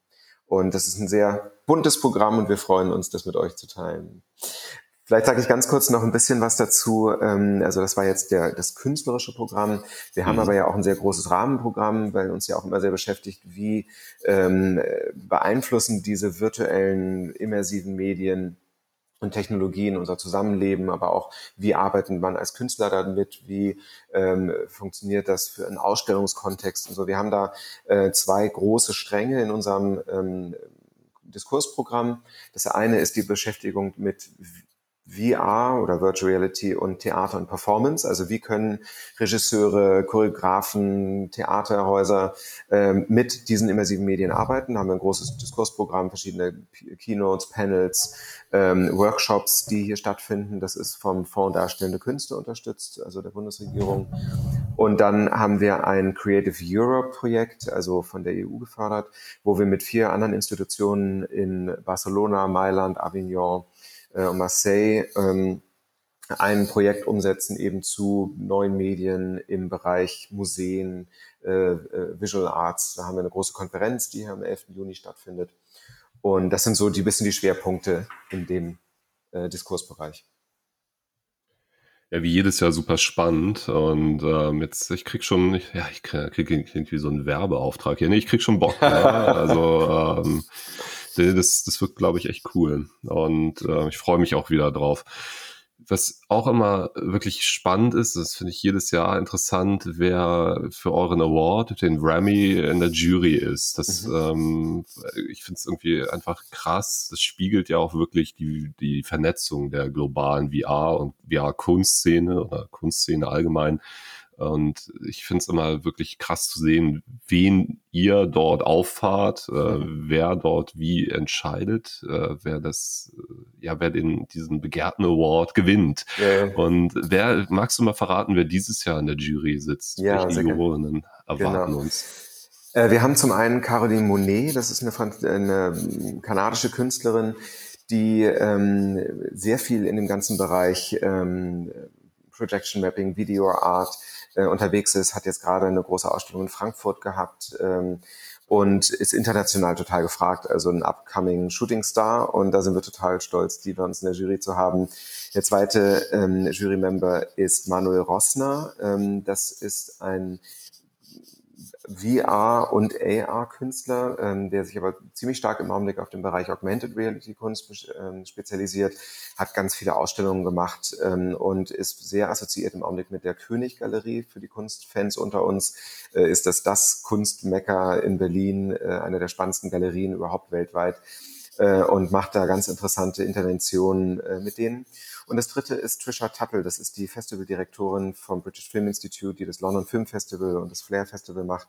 Und das ist ein sehr buntes Programm und wir freuen uns, das mit euch zu teilen. Vielleicht sage ich ganz kurz noch ein bisschen was dazu. Ähm, also das war jetzt der, das künstlerische Programm. Wir haben mhm. aber ja auch ein sehr großes Rahmenprogramm, weil uns ja auch immer sehr beschäftigt, wie ähm, beeinflussen diese virtuellen, immersiven Medien und Technologien, unser Zusammenleben, aber auch wie arbeitet man als Künstler damit, wie ähm, funktioniert das für einen Ausstellungskontext und so. Wir haben da äh, zwei große Stränge in unserem ähm, Diskursprogramm. Das eine ist die Beschäftigung mit VR oder Virtual Reality und Theater und Performance. Also wie können Regisseure, Choreografen, Theaterhäuser ähm, mit diesen immersiven Medien arbeiten? Da haben wir ein großes Diskursprogramm, verschiedene Keynotes, Panels, ähm, Workshops, die hier stattfinden. Das ist vom Fonds Darstellende Künste unterstützt, also der Bundesregierung. Und dann haben wir ein Creative Europe Projekt, also von der EU gefördert, wo wir mit vier anderen Institutionen in Barcelona, Mailand, Avignon, äh, Marseille ähm, ein Projekt umsetzen eben zu neuen Medien im Bereich Museen, äh, äh, Visual Arts. Da haben wir eine große Konferenz, die hier am 11. Juni stattfindet. Und das sind so die bisschen die Schwerpunkte in dem äh, Diskursbereich. Ja, wie jedes Jahr super spannend. Und ähm, jetzt, ich krieg schon, ja, ich krieg, krieg irgendwie so einen Werbeauftrag hier. Nee, ich krieg schon Bock. ja. Also ähm, das, das wird, glaube ich, echt cool. Und äh, ich freue mich auch wieder drauf. Was auch immer wirklich spannend ist, das finde ich jedes Jahr interessant, wer für euren Award, den Grammy, in der Jury ist. Das, mhm. ähm, ich finde es irgendwie einfach krass. Das spiegelt ja auch wirklich die, die Vernetzung der globalen VR- und VR-Kunstszene oder Kunstszene allgemein und ich finde es immer wirklich krass zu sehen, wen ihr dort auffahrt, äh, mhm. wer dort wie entscheidet, äh, wer das, äh, ja, wer den, diesen begehrten Award gewinnt. Ja. Und wer, magst du mal verraten, wer dieses Jahr in der Jury sitzt? Ja, Welche Jurorinnen erwarten genau. uns? Äh, wir haben zum einen Caroline Monet, das ist eine, eine kanadische Künstlerin, die ähm, sehr viel in dem ganzen Bereich ähm, Projection Mapping, Video Art, äh, unterwegs ist, hat jetzt gerade eine große Ausstellung in Frankfurt gehabt ähm, und ist international total gefragt, also ein upcoming Shooting Star und da sind wir total stolz, die bei uns in der Jury zu haben. Der zweite ähm, Jury-Member ist Manuel Rossner. Ähm, das ist ein VR- und AR-Künstler, ähm, der sich aber ziemlich stark im Augenblick auf den Bereich Augmented Reality-Kunst ähm, spezialisiert, hat ganz viele Ausstellungen gemacht ähm, und ist sehr assoziiert im Augenblick mit der König-Galerie. Für die Kunstfans unter uns äh, ist das das Kunstmecker in Berlin, äh, eine der spannendsten Galerien überhaupt weltweit äh, und macht da ganz interessante Interventionen äh, mit denen. Und das dritte ist Trisha Tuttle, das ist die Festivaldirektorin vom British Film Institute, die das London Film Festival und das Flair Festival macht.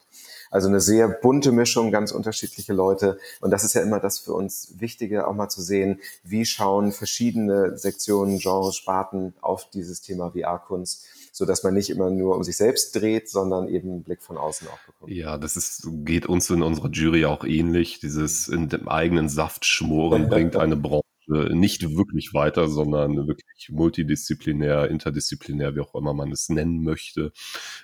Also eine sehr bunte Mischung, ganz unterschiedliche Leute. Und das ist ja immer das für uns Wichtige, auch mal zu sehen, wie schauen verschiedene Sektionen, Genres, Sparten auf dieses Thema VR-Kunst so dass man nicht immer nur um sich selbst dreht, sondern eben einen Blick von außen auch bekommt. Ja, das ist, geht uns in unserer Jury auch ähnlich. Dieses in dem eigenen Saft schmoren bringt eine Branche nicht wirklich weiter, sondern wirklich multidisziplinär, interdisziplinär, wie auch immer man es nennen möchte.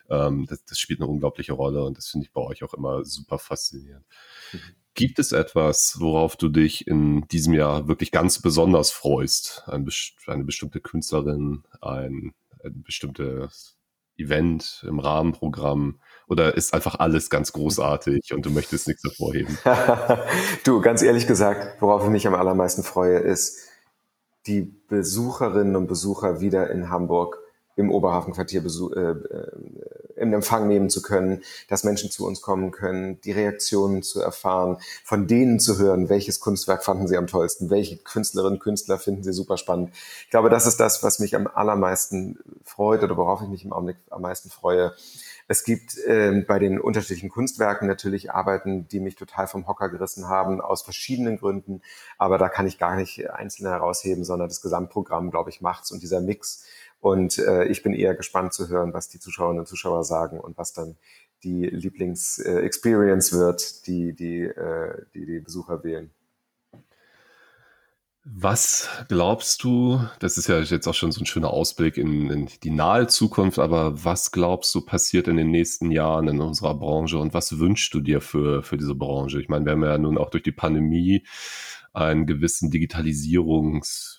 Ähm, das, das, spielt eine unglaubliche Rolle und das finde ich bei euch auch immer super faszinierend. Mhm. Gibt es etwas, worauf du dich in diesem Jahr wirklich ganz besonders freust? Ein, eine bestimmte Künstlerin, ein, ein bestimmtes Event im Rahmenprogramm oder ist einfach alles ganz großartig und du möchtest nichts hervorheben? du, ganz ehrlich gesagt, worauf ich mich am allermeisten freue, ist, die Besucherinnen und Besucher wieder in Hamburg im Oberhafenquartier äh, äh, im Empfang nehmen zu können, dass Menschen zu uns kommen können, die Reaktionen zu erfahren, von denen zu hören, welches Kunstwerk fanden sie am tollsten, welche Künstlerinnen, Künstler finden sie super spannend. Ich glaube, das ist das, was mich am allermeisten freut oder worauf ich mich im Augenblick am meisten freue. Es gibt äh, bei den unterschiedlichen Kunstwerken natürlich Arbeiten, die mich total vom Hocker gerissen haben, aus verschiedenen Gründen. Aber da kann ich gar nicht einzelne herausheben, sondern das Gesamtprogramm, glaube ich, macht's. Und dieser Mix und äh, ich bin eher gespannt zu hören, was die Zuschauerinnen und Zuschauer sagen und was dann die Lieblings-Experience wird, die die, äh, die die Besucher wählen. Was glaubst du, das ist ja jetzt auch schon so ein schöner Ausblick in, in, die nahe Zukunft, aber was glaubst du passiert in den nächsten Jahren in unserer Branche und was wünschst du dir für, für diese Branche? Ich meine, wir haben ja nun auch durch die Pandemie einen gewissen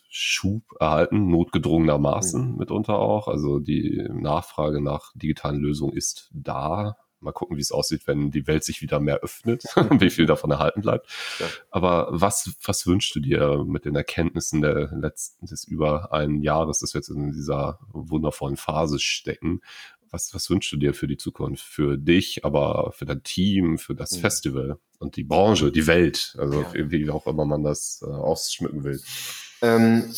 Digitalisierungsschub erhalten, notgedrungenermaßen mhm. mitunter auch. Also die Nachfrage nach digitalen Lösungen ist da. Mal gucken, wie es aussieht, wenn die Welt sich wieder mehr öffnet, wie viel davon erhalten bleibt. Ja. Aber was, was wünschst du dir mit den Erkenntnissen der letzten, des über ein Jahres, dass wir jetzt in dieser wundervollen Phase stecken? Was, was wünschst du dir für die Zukunft? Für dich, aber für dein Team, für das mhm. Festival und die Branche, die Welt, also ja. wie auch immer man das äh, ausschmücken will. Ähm,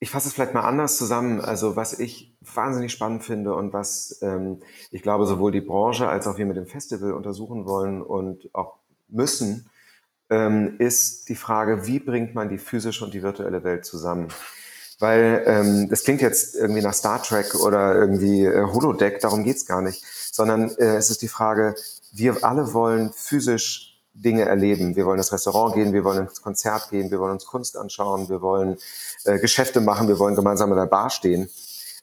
ich fasse es vielleicht mal anders zusammen. Also was ich wahnsinnig spannend finde und was ähm, ich glaube sowohl die Branche als auch wir mit dem Festival untersuchen wollen und auch müssen, ähm, ist die Frage, wie bringt man die physische und die virtuelle Welt zusammen? Weil ähm, das klingt jetzt irgendwie nach Star Trek oder irgendwie äh, Holodeck, darum geht's gar nicht, sondern äh, es ist die Frage, wir alle wollen physisch Dinge erleben. Wir wollen ins Restaurant gehen, wir wollen ins Konzert gehen, wir wollen uns Kunst anschauen, wir wollen äh, Geschäfte machen, wir wollen gemeinsam in der Bar stehen.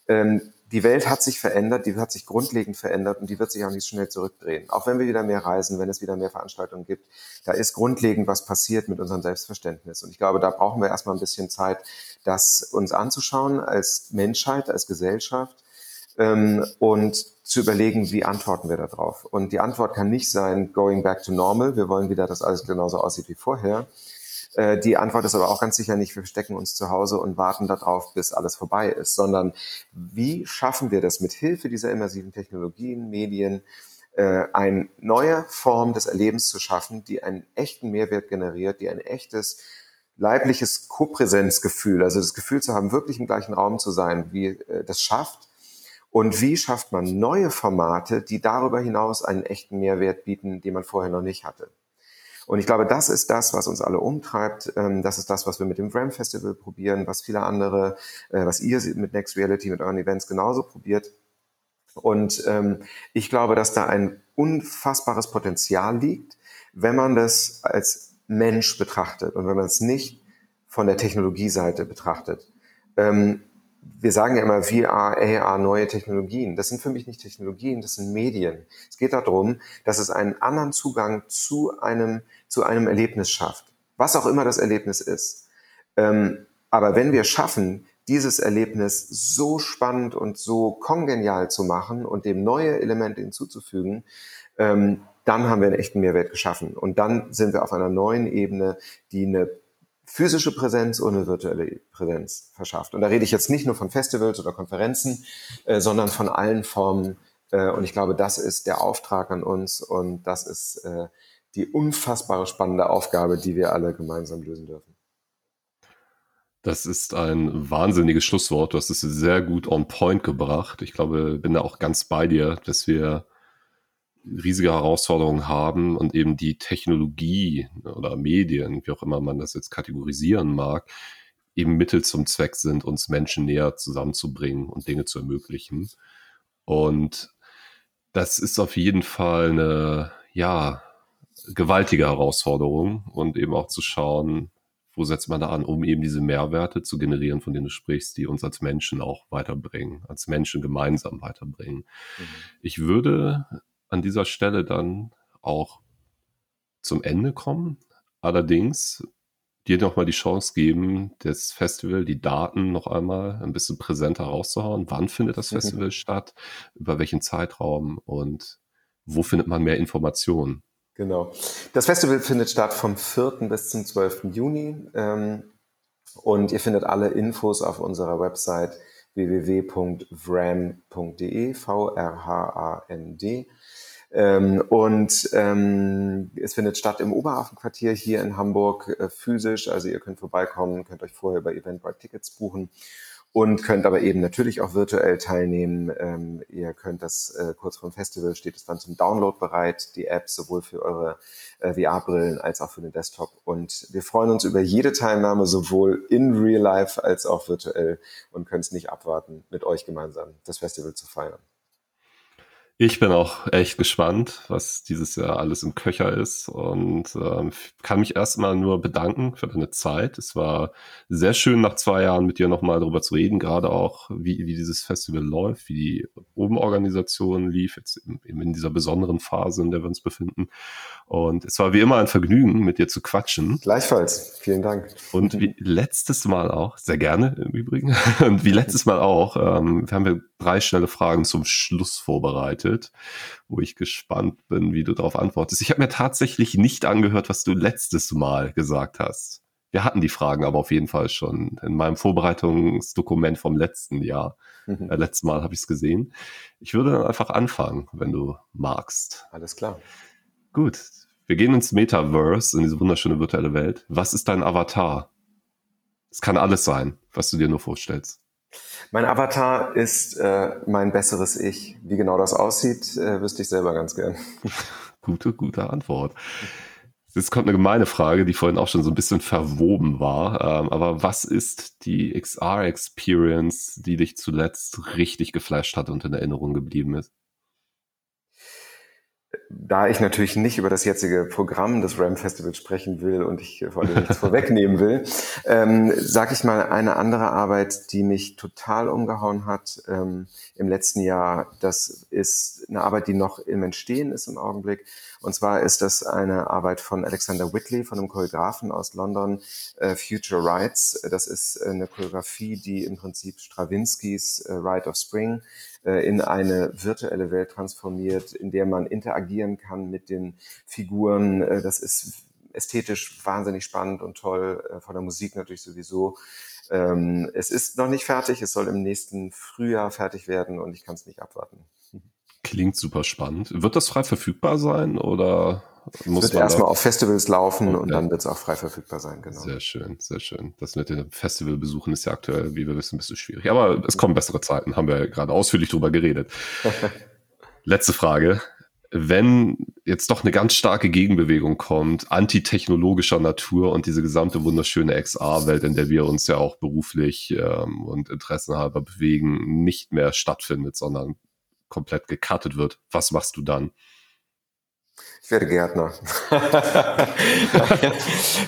Ähm, die Welt hat sich verändert, die hat sich grundlegend verändert und die wird sich auch nicht schnell zurückdrehen. Auch wenn wir wieder mehr reisen, wenn es wieder mehr Veranstaltungen gibt, da ist grundlegend was passiert mit unserem Selbstverständnis. Und ich glaube, da brauchen wir erstmal ein bisschen Zeit, das uns anzuschauen als Menschheit, als Gesellschaft ähm, und zu überlegen, wie antworten wir darauf. Und die Antwort kann nicht sein, going back to normal, wir wollen wieder, dass alles genauso aussieht wie vorher, äh, die Antwort ist aber auch ganz sicher nicht, wir verstecken uns zu Hause und warten darauf, bis alles vorbei ist, sondern wie schaffen wir das mit Hilfe dieser immersiven Technologien, Medien, äh, eine neue Form des Erlebens zu schaffen, die einen echten Mehrwert generiert, die ein echtes leibliches Kopräsenzgefühl, also das Gefühl zu haben, wirklich im gleichen Raum zu sein, wie äh, das schafft. Und wie schafft man neue Formate, die darüber hinaus einen echten Mehrwert bieten, den man vorher noch nicht hatte? Und ich glaube, das ist das, was uns alle umtreibt. Ähm, das ist das, was wir mit dem Ram Festival probieren, was viele andere, äh, was ihr mit Next Reality, mit euren Events genauso probiert. Und ähm, ich glaube, dass da ein unfassbares Potenzial liegt, wenn man das als Mensch betrachtet und wenn man es nicht von der Technologieseite betrachtet. Ähm, wir sagen ja immer VR, AR, neue Technologien. Das sind für mich nicht Technologien, das sind Medien. Es geht darum, dass es einen anderen Zugang zu einem, zu einem Erlebnis schafft. Was auch immer das Erlebnis ist. Ähm, aber wenn wir schaffen, dieses Erlebnis so spannend und so kongenial zu machen und dem neue Elemente hinzuzufügen, ähm, dann haben wir einen echten Mehrwert geschaffen. Und dann sind wir auf einer neuen Ebene, die eine physische Präsenz eine virtuelle Präsenz verschafft. Und da rede ich jetzt nicht nur von Festivals oder Konferenzen, äh, sondern von allen Formen. Äh, und ich glaube, das ist der Auftrag an uns und das ist äh, die unfassbare spannende Aufgabe, die wir alle gemeinsam lösen dürfen. Das ist ein wahnsinniges Schlusswort. Du hast es sehr gut on point gebracht. Ich glaube, bin da auch ganz bei dir, dass wir riesige Herausforderungen haben und eben die Technologie oder Medien, wie auch immer man das jetzt kategorisieren mag, eben Mittel zum Zweck sind, uns Menschen näher zusammenzubringen und Dinge zu ermöglichen. Und das ist auf jeden Fall eine, ja, gewaltige Herausforderung und eben auch zu schauen, wo setzt man da an, um eben diese Mehrwerte zu generieren, von denen du sprichst, die uns als Menschen auch weiterbringen, als Menschen gemeinsam weiterbringen. Mhm. Ich würde an dieser Stelle dann auch zum Ende kommen. Allerdings dir nochmal die Chance geben, das Festival, die Daten noch einmal ein bisschen präsenter rauszuhauen. Wann findet das. Festival mhm. statt? Über welchen Zeitraum? Und wo findet man mehr Informationen? Genau. Das Festival findet statt vom 4. bis zum 12. Juni. Ähm, und ihr findet alle Infos auf unserer Website www.vram.de, V-R-H-A-N-D. Ähm, und ähm, es findet statt im Oberhafenquartier hier in Hamburg äh, physisch. Also ihr könnt vorbeikommen, könnt euch vorher über Eventbrite Tickets buchen und könnt aber eben natürlich auch virtuell teilnehmen. Ähm, ihr könnt das äh, kurz vor dem Festival steht es dann zum Download bereit, die App sowohl für eure äh, VR-Brillen als auch für den Desktop. Und wir freuen uns über jede Teilnahme sowohl in Real Life als auch virtuell und können es nicht abwarten, mit euch gemeinsam das Festival zu feiern. Ich bin auch echt gespannt, was dieses Jahr alles im Köcher ist und ähm, kann mich erstmal nur bedanken für deine Zeit. Es war sehr schön, nach zwei Jahren mit dir nochmal darüber zu reden, gerade auch, wie, wie dieses Festival läuft, wie die Obenorganisation lief, jetzt eben in dieser besonderen Phase, in der wir uns befinden. Und es war wie immer ein Vergnügen, mit dir zu quatschen. Gleichfalls. Vielen Dank. Und wie letztes Mal auch, sehr gerne im Übrigen, und wie letztes Mal auch, ähm, haben wir drei schnelle Fragen zum Schluss vorbereitet, wo ich gespannt bin, wie du darauf antwortest. Ich habe mir tatsächlich nicht angehört, was du letztes Mal gesagt hast. Wir hatten die Fragen aber auf jeden Fall schon in meinem Vorbereitungsdokument vom letzten Jahr. Mhm. Äh, letztes Mal habe ich es gesehen. Ich würde dann einfach anfangen, wenn du magst. Alles klar. Gut, wir gehen ins Metaverse, in diese wunderschöne virtuelle Welt. Was ist dein Avatar? Es kann alles sein, was du dir nur vorstellst. Mein Avatar ist äh, mein besseres Ich. Wie genau das aussieht, äh, wüsste ich selber ganz gern. gute, gute Antwort. Jetzt kommt eine gemeine Frage, die vorhin auch schon so ein bisschen verwoben war. Ähm, aber was ist die XR-Experience, die dich zuletzt richtig geflasht hat und in Erinnerung geblieben ist? Da ich natürlich nicht über das jetzige Programm des Ram Festivals sprechen will und ich vor allem nichts vorwegnehmen will, ähm, sage ich mal eine andere Arbeit, die mich total umgehauen hat ähm, im letzten Jahr. Das ist eine Arbeit, die noch im Entstehen ist im Augenblick. Und zwar ist das eine Arbeit von Alexander Whitley, von einem Choreografen aus London, äh, Future Rights. Das ist eine Choreografie, die im Prinzip Strawinskys äh, Rite of Spring in eine virtuelle Welt transformiert, in der man interagieren kann mit den Figuren. Äh, das ist ästhetisch wahnsinnig spannend und toll, äh, von der Musik natürlich sowieso. Ähm, es ist noch nicht fertig, es soll im nächsten Frühjahr fertig werden und ich kann es nicht abwarten. Klingt super spannend. Wird das frei verfügbar sein oder muss es wird erstmal auf Festivals laufen okay. und dann wird es auch frei verfügbar sein, genau. Sehr schön, sehr schön. Das mit den Festivalbesuchen ist ja aktuell, wie wir wissen, ein bisschen schwierig. Aber es kommen bessere Zeiten, haben wir ja gerade ausführlich drüber geredet. Letzte Frage. Wenn jetzt doch eine ganz starke Gegenbewegung kommt, antitechnologischer Natur und diese gesamte wunderschöne XR-Welt, in der wir uns ja auch beruflich ähm, und interessenhalber bewegen, nicht mehr stattfindet, sondern komplett gecuttet wird, was machst du dann? Ich werde Gärtner.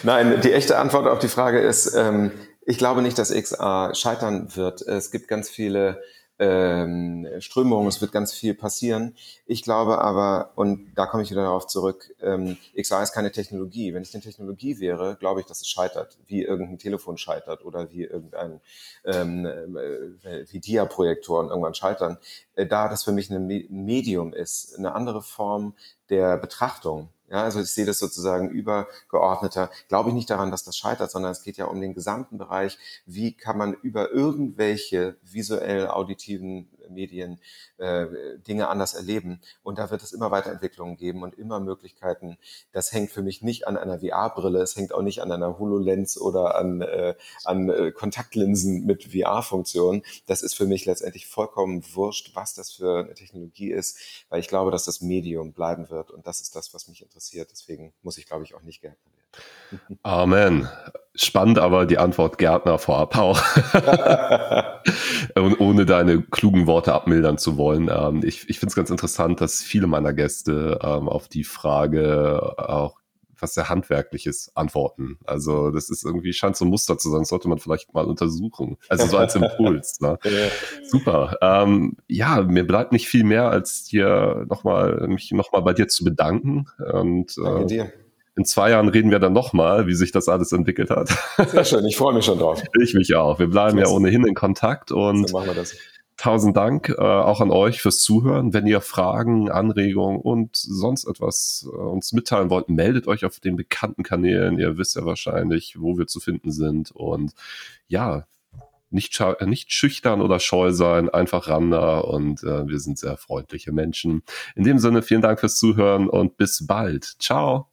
Nein, die echte Antwort auf die Frage ist, ähm, ich glaube nicht, dass XA scheitern wird. Es gibt ganz viele ähm, Strömungen, es wird ganz viel passieren. Ich glaube aber, und da komme ich wieder darauf zurück, ähm, XR ist keine Technologie. Wenn es eine Technologie wäre, glaube ich, dass es scheitert, wie irgendein Telefon scheitert oder wie irgendein ähm, äh, wie Dia-Projektoren irgendwann scheitern. Äh, da das für mich ein Medium ist, eine andere Form der Betrachtung, ja, also ich sehe das sozusagen übergeordneter. Glaube ich nicht daran, dass das scheitert, sondern es geht ja um den gesamten Bereich. Wie kann man über irgendwelche visuell auditiven Medien äh, Dinge anders erleben. Und da wird es immer Weiterentwicklungen geben und immer Möglichkeiten. Das hängt für mich nicht an einer VR-Brille, es hängt auch nicht an einer HoloLens oder an, äh, an äh, Kontaktlinsen mit VR-Funktionen. Das ist für mich letztendlich vollkommen wurscht, was das für eine Technologie ist, weil ich glaube, dass das Medium bleiben wird. Und das ist das, was mich interessiert. Deswegen muss ich, glaube ich, auch nicht Gärtner werden. Amen. Spannend aber die Antwort Gärtner vorab auch. Und ohne deine klugen Worte abmildern zu wollen. Ähm, ich ich finde es ganz interessant, dass viele meiner Gäste ähm, auf die Frage auch was sehr handwerkliches antworten. Also das ist irgendwie, scheint so ein Muster zu sein, das sollte man vielleicht mal untersuchen. Also so als Impuls. ne? Ja. Super. Ähm, ja, mir bleibt nicht viel mehr, als dir nochmal, mich nochmal bei dir zu bedanken. Und, Danke äh, dir in zwei Jahren reden wir dann nochmal, wie sich das alles entwickelt hat. Sehr schön, ich freue mich schon drauf. Ich mich auch. Wir bleiben ja ohnehin in Kontakt und so machen wir das. tausend Dank äh, auch an euch fürs Zuhören. Wenn ihr Fragen, Anregungen und sonst etwas äh, uns mitteilen wollt, meldet euch auf den bekannten Kanälen. Ihr wisst ja wahrscheinlich, wo wir zu finden sind. Und ja, nicht, äh, nicht schüchtern oder scheu sein, einfach ran da und äh, wir sind sehr freundliche Menschen. In dem Sinne, vielen Dank fürs Zuhören und bis bald. Ciao.